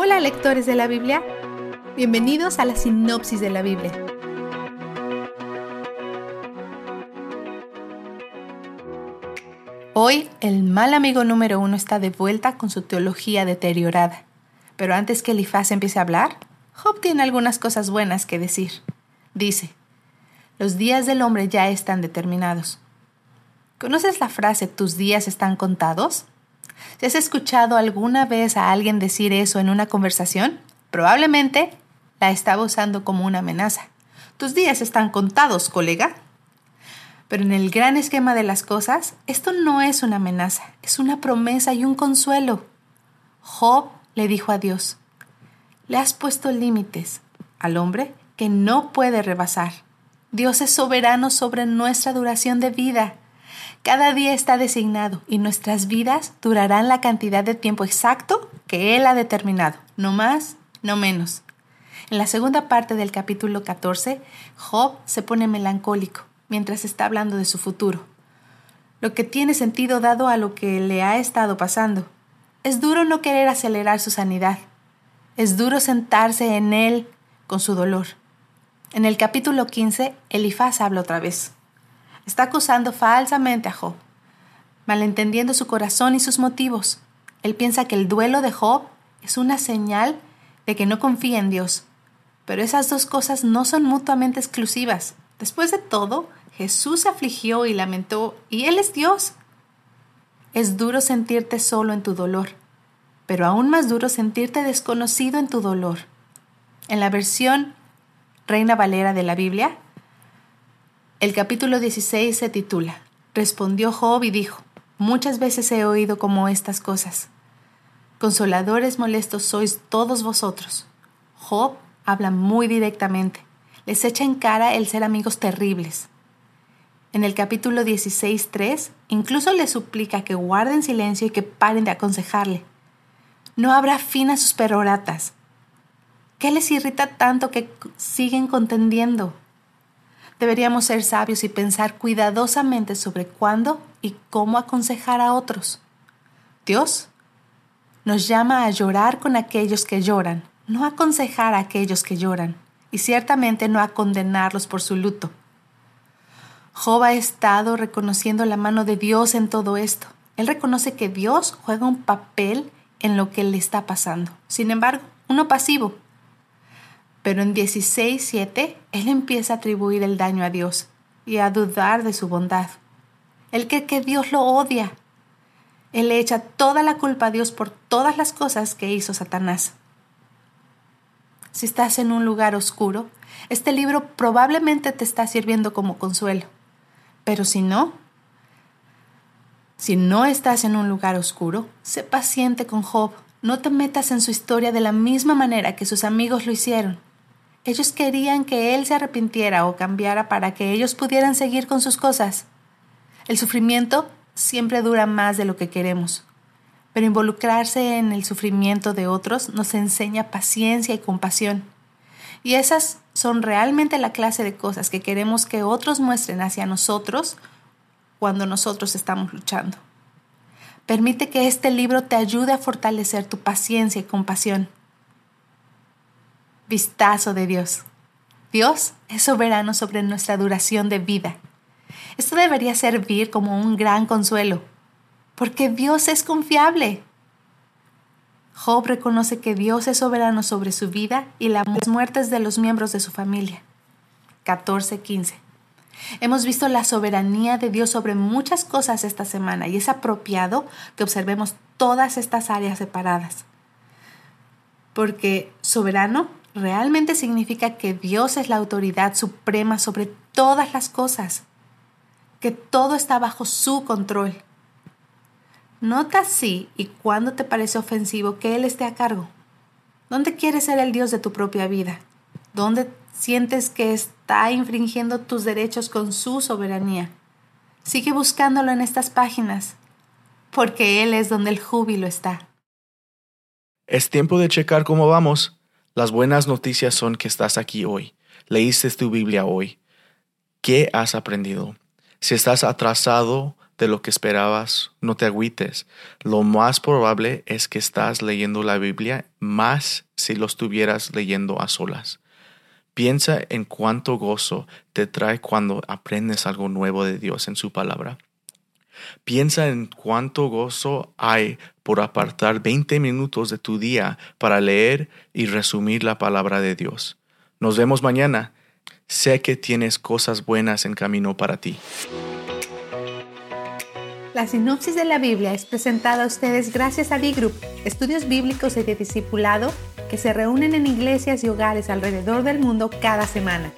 Hola lectores de la Biblia, bienvenidos a la sinopsis de la Biblia. Hoy el mal amigo número uno está de vuelta con su teología deteriorada. Pero antes que Elifaz empiece a hablar, Job tiene algunas cosas buenas que decir. Dice, los días del hombre ya están determinados. ¿Conoces la frase tus días están contados? ¿Si has escuchado alguna vez a alguien decir eso en una conversación? Probablemente la estaba usando como una amenaza. Tus días están contados, colega. Pero en el gran esquema de las cosas, esto no es una amenaza, es una promesa y un consuelo. Job le dijo a Dios, le has puesto límites al hombre que no puede rebasar. Dios es soberano sobre nuestra duración de vida. Cada día está designado y nuestras vidas durarán la cantidad de tiempo exacto que Él ha determinado, no más, no menos. En la segunda parte del capítulo 14, Job se pone melancólico mientras está hablando de su futuro. Lo que tiene sentido dado a lo que le ha estado pasando. Es duro no querer acelerar su sanidad. Es duro sentarse en él con su dolor. En el capítulo 15, Elifaz habla otra vez. Está acusando falsamente a Job, malentendiendo su corazón y sus motivos. Él piensa que el duelo de Job es una señal de que no confía en Dios. Pero esas dos cosas no son mutuamente exclusivas. Después de todo, Jesús se afligió y lamentó, y Él es Dios. Es duro sentirte solo en tu dolor, pero aún más duro sentirte desconocido en tu dolor. En la versión Reina Valera de la Biblia, el capítulo 16 se titula Respondió Job y dijo, Muchas veces he oído como estas cosas. Consoladores molestos sois todos vosotros. Job habla muy directamente. Les echa en cara el ser amigos terribles. En el capítulo 16.3 incluso le suplica que guarden silencio y que paren de aconsejarle. No habrá fin a sus peroratas. ¿Qué les irrita tanto que siguen contendiendo? Deberíamos ser sabios y pensar cuidadosamente sobre cuándo y cómo aconsejar a otros. Dios nos llama a llorar con aquellos que lloran, no a aconsejar a aquellos que lloran, y ciertamente no a condenarlos por su luto. Job ha estado reconociendo la mano de Dios en todo esto. Él reconoce que Dios juega un papel en lo que le está pasando. Sin embargo, uno pasivo. Pero en 16.7, él empieza a atribuir el daño a Dios y a dudar de su bondad. Él cree que Dios lo odia. Él le echa toda la culpa a Dios por todas las cosas que hizo Satanás. Si estás en un lugar oscuro, este libro probablemente te está sirviendo como consuelo. Pero si no, si no estás en un lugar oscuro, sé paciente con Job. No te metas en su historia de la misma manera que sus amigos lo hicieron. Ellos querían que él se arrepintiera o cambiara para que ellos pudieran seguir con sus cosas. El sufrimiento siempre dura más de lo que queremos, pero involucrarse en el sufrimiento de otros nos enseña paciencia y compasión. Y esas son realmente la clase de cosas que queremos que otros muestren hacia nosotros cuando nosotros estamos luchando. Permite que este libro te ayude a fortalecer tu paciencia y compasión. Vistazo de Dios. Dios es soberano sobre nuestra duración de vida. Esto debería servir como un gran consuelo, porque Dios es confiable. Job reconoce que Dios es soberano sobre su vida y las muertes de los miembros de su familia. 14:15. Hemos visto la soberanía de Dios sobre muchas cosas esta semana y es apropiado que observemos todas estas áreas separadas. Porque soberano realmente significa que Dios es la autoridad suprema sobre todas las cosas, que todo está bajo su control Nota si y cuándo te parece ofensivo que Él esté a cargo. ¿Dónde quieres ser el Dios de tu propia vida? ¿Dónde sientes que está infringiendo tus derechos con su soberanía? Sigue buscándolo en estas páginas, porque Él es donde el júbilo está. Es tiempo de checar cómo vamos. Las buenas noticias son que estás aquí hoy. Leíste tu Biblia hoy. ¿Qué has aprendido? Si estás atrasado, de lo que esperabas, no te agüites. Lo más probable es que estás leyendo la Biblia más si lo estuvieras leyendo a solas. Piensa en cuánto gozo te trae cuando aprendes algo nuevo de Dios en su palabra. Piensa en cuánto gozo hay por apartar 20 minutos de tu día para leer y resumir la palabra de Dios. Nos vemos mañana. Sé que tienes cosas buenas en camino para ti. La sinopsis de la Biblia es presentada a ustedes gracias a D-Group, estudios bíblicos y de discipulado que se reúnen en iglesias y hogares alrededor del mundo cada semana.